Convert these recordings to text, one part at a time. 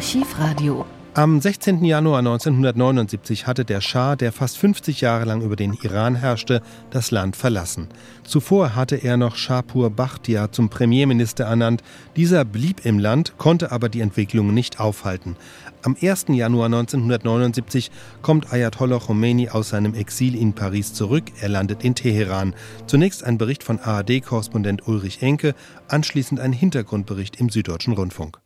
Archivradio. Am 16. Januar 1979 hatte der Schah, der fast 50 Jahre lang über den Iran herrschte, das Land verlassen. Zuvor hatte er noch Shahpur Bakhtiar zum Premierminister ernannt. Dieser blieb im Land, konnte aber die Entwicklung nicht aufhalten. Am 1. Januar 1979 kommt Ayatollah Khomeini aus seinem Exil in Paris zurück. Er landet in Teheran. Zunächst ein Bericht von ARD-Korrespondent Ulrich Enke, anschließend ein Hintergrundbericht im Süddeutschen Rundfunk.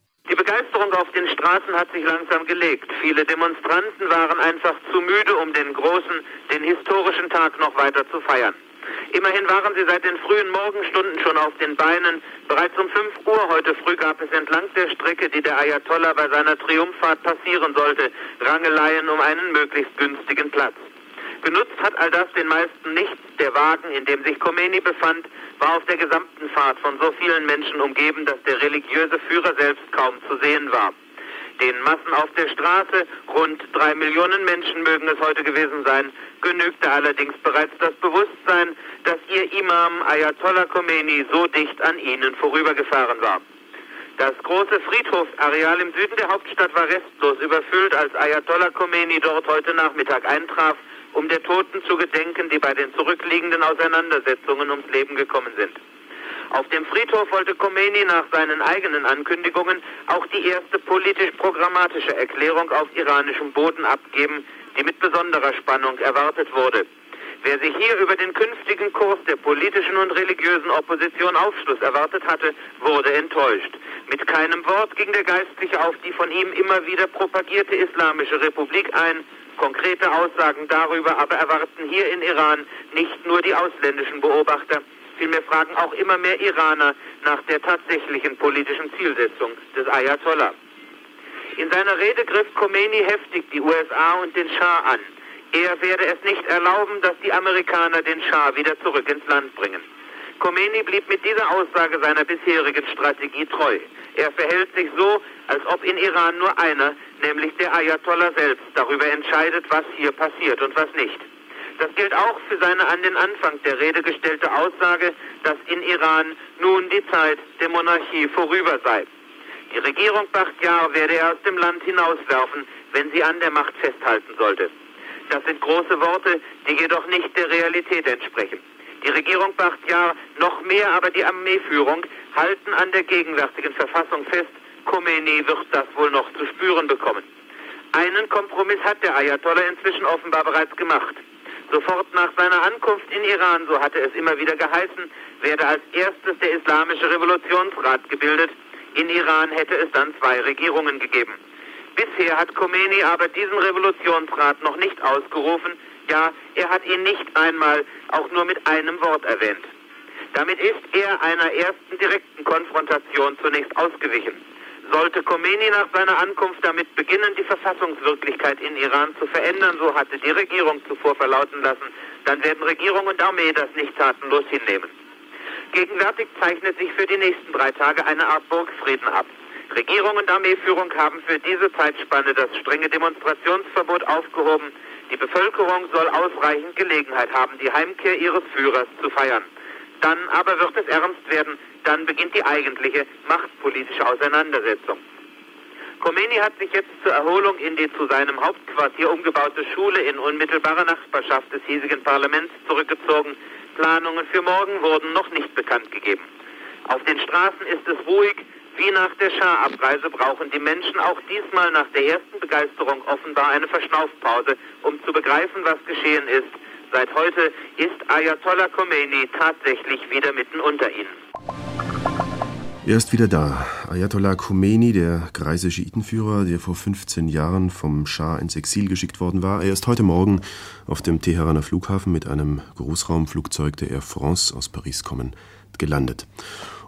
Die Begeisterung auf den Straßen hat sich langsam gelegt. Viele Demonstranten waren einfach zu müde, um den großen, den historischen Tag noch weiter zu feiern. Immerhin waren sie seit den frühen Morgenstunden schon auf den Beinen. Bereits um 5 Uhr heute früh gab es entlang der Strecke, die der Ayatollah bei seiner Triumphfahrt passieren sollte, Rangeleien um einen möglichst günstigen Platz. Genutzt hat all das den meisten nicht. Der Wagen, in dem sich Khomeini befand, war auf der gesamten Fahrt von so vielen Menschen umgeben, dass der religiöse Führer selbst kaum zu sehen war. Den Massen auf der Straße, rund drei Millionen Menschen mögen es heute gewesen sein, genügte allerdings bereits das Bewusstsein, dass ihr Imam Ayatollah Khomeini so dicht an ihnen vorübergefahren war. Das große Friedhofsareal im Süden der Hauptstadt war restlos überfüllt, als Ayatollah Khomeini dort heute Nachmittag eintraf, um der Toten zu gedenken, die bei den zurückliegenden Auseinandersetzungen ums Leben gekommen sind. Auf dem Friedhof wollte Khomeini nach seinen eigenen Ankündigungen auch die erste politisch-programmatische Erklärung auf iranischem Boden abgeben, die mit besonderer Spannung erwartet wurde. Wer sich hier über den künftigen Kurs der politischen und religiösen Opposition Aufschluss erwartet hatte, wurde enttäuscht. Mit keinem Wort ging der Geistliche auf die von ihm immer wieder propagierte Islamische Republik ein. Konkrete Aussagen darüber aber erwarten hier in Iran nicht nur die ausländischen Beobachter, Vielmehr fragen auch immer mehr Iraner nach der tatsächlichen politischen Zielsetzung des Ayatollah. In seiner Rede griff Khomeini heftig die USA und den Schah an. Er werde es nicht erlauben, dass die Amerikaner den Schah wieder zurück ins Land bringen. Khomeini blieb mit dieser Aussage seiner bisherigen Strategie treu. Er verhält sich so, als ob in Iran nur einer, nämlich der Ayatollah selbst, darüber entscheidet, was hier passiert und was nicht. Das gilt auch für seine an den Anfang der Rede gestellte Aussage, dass in Iran nun die Zeit der Monarchie vorüber sei. Die Regierung Bachtiar werde er aus dem Land hinauswerfen, wenn sie an der Macht festhalten sollte. Das sind große Worte, die jedoch nicht der Realität entsprechen. Die Regierung Bachtiar, noch mehr aber die Armeeführung, halten an der gegenwärtigen Verfassung fest, Khomeini wird das wohl noch zu spüren bekommen. Einen Kompromiss hat der Ayatollah inzwischen offenbar bereits gemacht. Sofort nach seiner Ankunft in Iran, so hatte es immer wieder geheißen, werde als erstes der Islamische Revolutionsrat gebildet. In Iran hätte es dann zwei Regierungen gegeben. Bisher hat Khomeini aber diesen Revolutionsrat noch nicht ausgerufen, ja, er hat ihn nicht einmal auch nur mit einem Wort erwähnt. Damit ist er einer ersten direkten Konfrontation zunächst ausgewichen. Sollte Khomeini nach seiner Ankunft damit beginnen, die Verfassungswirklichkeit in Iran zu verändern, so hatte die Regierung zuvor verlauten lassen, dann werden Regierung und Armee das nicht tatenlos hinnehmen. Gegenwärtig zeichnet sich für die nächsten drei Tage eine Art Burgfrieden ab. Regierung und Armeeführung haben für diese Zeitspanne das strenge Demonstrationsverbot aufgehoben. Die Bevölkerung soll ausreichend Gelegenheit haben, die Heimkehr ihres Führers zu feiern. Dann aber wird es ernst werden, dann beginnt die eigentliche machtpolitische Auseinandersetzung. Khomeini hat sich jetzt zur Erholung in die zu seinem Hauptquartier umgebaute Schule in unmittelbarer Nachbarschaft des hiesigen Parlaments zurückgezogen. Planungen für morgen wurden noch nicht bekannt gegeben. Auf den Straßen ist es ruhig. Wie nach der Schah-Abreise brauchen die Menschen auch diesmal nach der ersten Begeisterung offenbar eine Verschnaufpause, um zu begreifen, was geschehen ist. Seit heute ist Ayatollah Khomeini tatsächlich wieder mitten unter ihnen. Er ist wieder da. Ayatollah Khomeini, der greise Schiitenführer, der vor 15 Jahren vom Schah ins Exil geschickt worden war. Er ist heute Morgen auf dem Teheraner Flughafen mit einem Großraumflugzeug der Air France aus Paris kommen gelandet.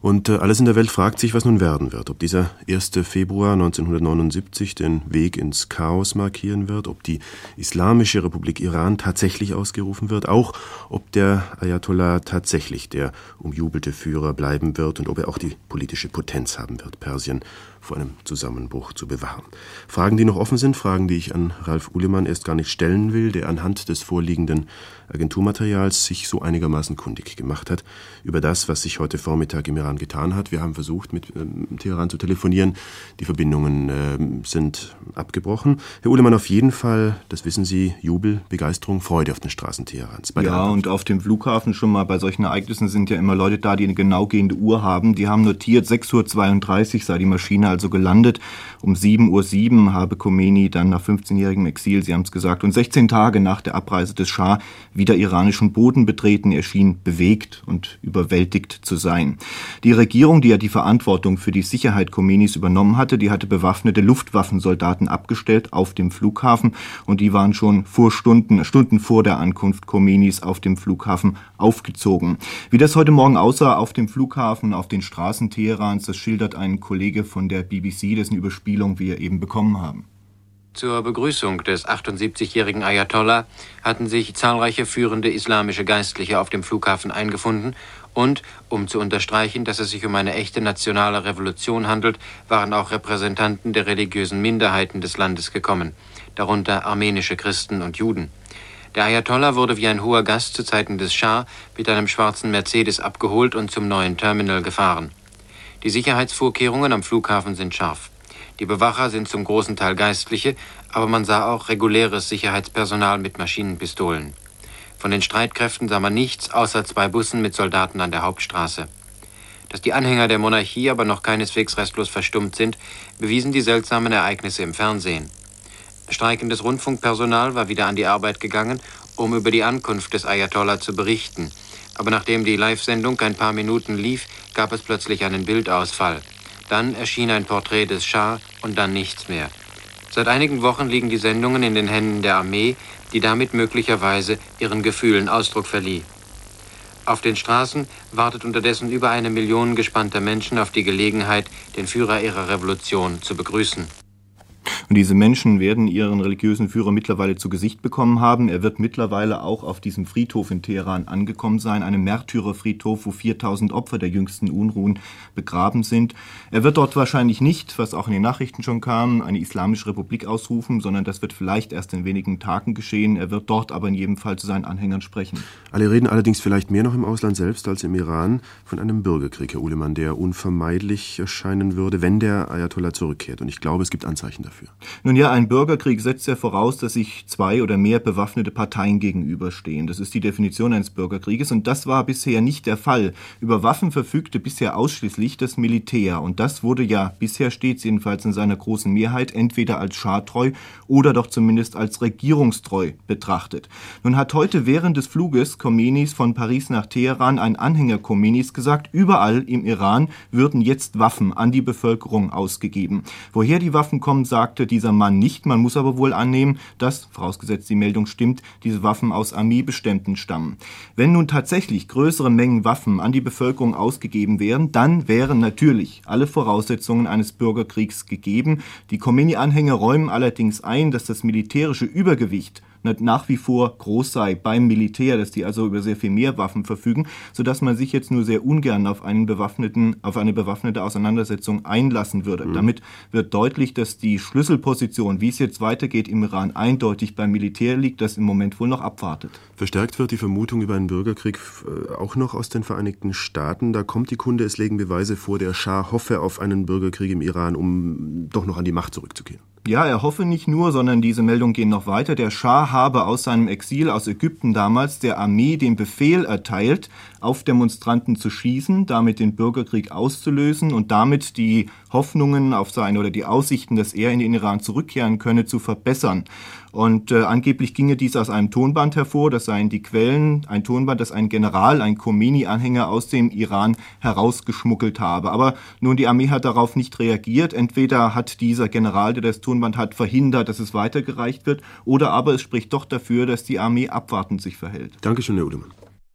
Und äh, alles in der Welt fragt sich, was nun werden wird. Ob dieser 1. Februar 1979 den Weg ins Chaos markieren wird, ob die Islamische Republik Iran tatsächlich ausgerufen wird, auch ob der Ayatollah tatsächlich der umjubelte Führer bleiben wird und ob er auch die politische Potenz haben wird, Persien vor einem Zusammenbruch zu bewahren. Fragen, die noch offen sind, Fragen, die ich an Ralf Uhlemann erst gar nicht stellen will, der anhand des vorliegenden Agenturmaterials sich so einigermaßen kundig gemacht hat über das, was sich heute Vormittag im Teheran getan hat. Wir haben versucht, mit ähm, Teheran zu telefonieren. Die Verbindungen äh, sind abgebrochen. Herr Uhlemann, auf jeden Fall, das wissen Sie, Jubel, Begeisterung, Freude auf den Straßen Teherans. ja, und auf dem Flughafen schon mal bei solchen Ereignissen sind ja immer Leute da, die eine genau gehende Uhr haben. Die haben notiert, 6.32 Uhr sei die Maschine also gelandet. Um 7.07 Uhr habe Khomeini dann nach 15-jährigem Exil, Sie haben es gesagt, und 16 Tage nach der Abreise des Schah wieder iranischen Boden betreten. Er schien bewegt und überwältigt zu sein. Die Regierung, die ja die Verantwortung für die Sicherheit Khomeinis übernommen hatte, die hatte bewaffnete Luftwaffensoldaten abgestellt auf dem Flughafen und die waren schon vor Stunden, Stunden vor der Ankunft Khomeinis auf dem Flughafen aufgezogen. Wie das heute Morgen aussah auf dem Flughafen, auf den Straßen Teherans, das schildert ein Kollege von der BBC, dessen Überspielung wir eben bekommen haben. Zur Begrüßung des 78-jährigen Ayatollah hatten sich zahlreiche führende islamische Geistliche auf dem Flughafen eingefunden und, um zu unterstreichen, dass es sich um eine echte nationale Revolution handelt, waren auch Repräsentanten der religiösen Minderheiten des Landes gekommen, darunter armenische Christen und Juden. Der Ayatollah wurde wie ein hoher Gast zu Zeiten des Schah mit einem schwarzen Mercedes abgeholt und zum neuen Terminal gefahren. Die Sicherheitsvorkehrungen am Flughafen sind scharf. Die Bewacher sind zum großen Teil Geistliche, aber man sah auch reguläres Sicherheitspersonal mit Maschinenpistolen. Von den Streitkräften sah man nichts außer zwei Bussen mit Soldaten an der Hauptstraße. Dass die Anhänger der Monarchie aber noch keineswegs restlos verstummt sind, bewiesen die seltsamen Ereignisse im Fernsehen. Streikendes Rundfunkpersonal war wieder an die Arbeit gegangen, um über die Ankunft des Ayatollah zu berichten. Aber nachdem die Live-Sendung ein paar Minuten lief, gab es plötzlich einen Bildausfall. Dann erschien ein Porträt des Schah und dann nichts mehr. Seit einigen Wochen liegen die Sendungen in den Händen der Armee, die damit möglicherweise ihren Gefühlen Ausdruck verlieh. Auf den Straßen wartet unterdessen über eine Million gespannter Menschen auf die Gelegenheit, den Führer ihrer Revolution zu begrüßen. Und diese Menschen werden ihren religiösen Führer mittlerweile zu Gesicht bekommen haben. Er wird mittlerweile auch auf diesem Friedhof in Teheran angekommen sein, einem Märtyrerfriedhof, wo 4000 Opfer der jüngsten Unruhen begraben sind. Er wird dort wahrscheinlich nicht, was auch in den Nachrichten schon kam, eine islamische Republik ausrufen, sondern das wird vielleicht erst in wenigen Tagen geschehen. Er wird dort aber in jedem Fall zu seinen Anhängern sprechen. Alle reden allerdings vielleicht mehr noch im Ausland selbst als im Iran von einem Bürgerkrieg, Herr Uhlemann, der unvermeidlich erscheinen würde, wenn der Ayatollah zurückkehrt. Und ich glaube, es gibt Anzeichen dafür dafür? Nun ja, ein Bürgerkrieg setzt ja voraus, dass sich zwei oder mehr bewaffnete Parteien gegenüberstehen. Das ist die Definition eines Bürgerkrieges und das war bisher nicht der Fall. Über Waffen verfügte bisher ausschließlich das Militär und das wurde ja bisher stets jedenfalls in seiner großen Mehrheit entweder als schadtreu oder doch zumindest als regierungstreu betrachtet. Nun hat heute während des Fluges Khomeinis von Paris nach Teheran ein Anhänger Khomeinis gesagt, überall im Iran würden jetzt Waffen an die Bevölkerung ausgegeben. Woher die Waffen kommen, sagt sagte dieser Mann nicht. Man muss aber wohl annehmen, dass, vorausgesetzt die Meldung stimmt, diese Waffen aus Armeebeständen stammen. Wenn nun tatsächlich größere Mengen Waffen an die Bevölkerung ausgegeben wären, dann wären natürlich alle Voraussetzungen eines Bürgerkriegs gegeben. Die Khomeini-Anhänger räumen allerdings ein, dass das militärische Übergewicht nach wie vor groß sei beim Militär, dass die also über sehr viel mehr Waffen verfügen, sodass man sich jetzt nur sehr ungern auf einen bewaffneten, auf eine bewaffnete Auseinandersetzung einlassen würde. Mhm. Damit wird deutlich, dass die Schlüsselposition, wie es jetzt weitergeht im Iran, eindeutig beim Militär liegt, das im Moment wohl noch abwartet. Verstärkt wird die Vermutung über einen Bürgerkrieg äh, auch noch aus den Vereinigten Staaten. Da kommt die Kunde, es legen Beweise vor, der Schah hoffe auf einen Bürgerkrieg im Iran, um doch noch an die Macht zurückzukehren. Ja, er hoffe nicht nur, sondern diese Meldungen gehen noch weiter. Der Schah habe aus seinem Exil aus Ägypten damals der Armee den Befehl erteilt, auf Demonstranten zu schießen, damit den Bürgerkrieg auszulösen und damit die Hoffnungen auf seine oder die Aussichten, dass er in den Iran zurückkehren könne, zu verbessern. Und äh, angeblich ginge dies aus einem Tonband hervor, das seien die Quellen, ein Tonband, das ein General, ein Khomeini-Anhänger aus dem Iran herausgeschmuggelt habe. Aber nun, die Armee hat darauf nicht reagiert. Entweder hat dieser General, der das Tonband hat, verhindert, dass es weitergereicht wird, oder aber es spricht doch dafür, dass die Armee abwartend sich verhält. Dankeschön, Herr Udemann.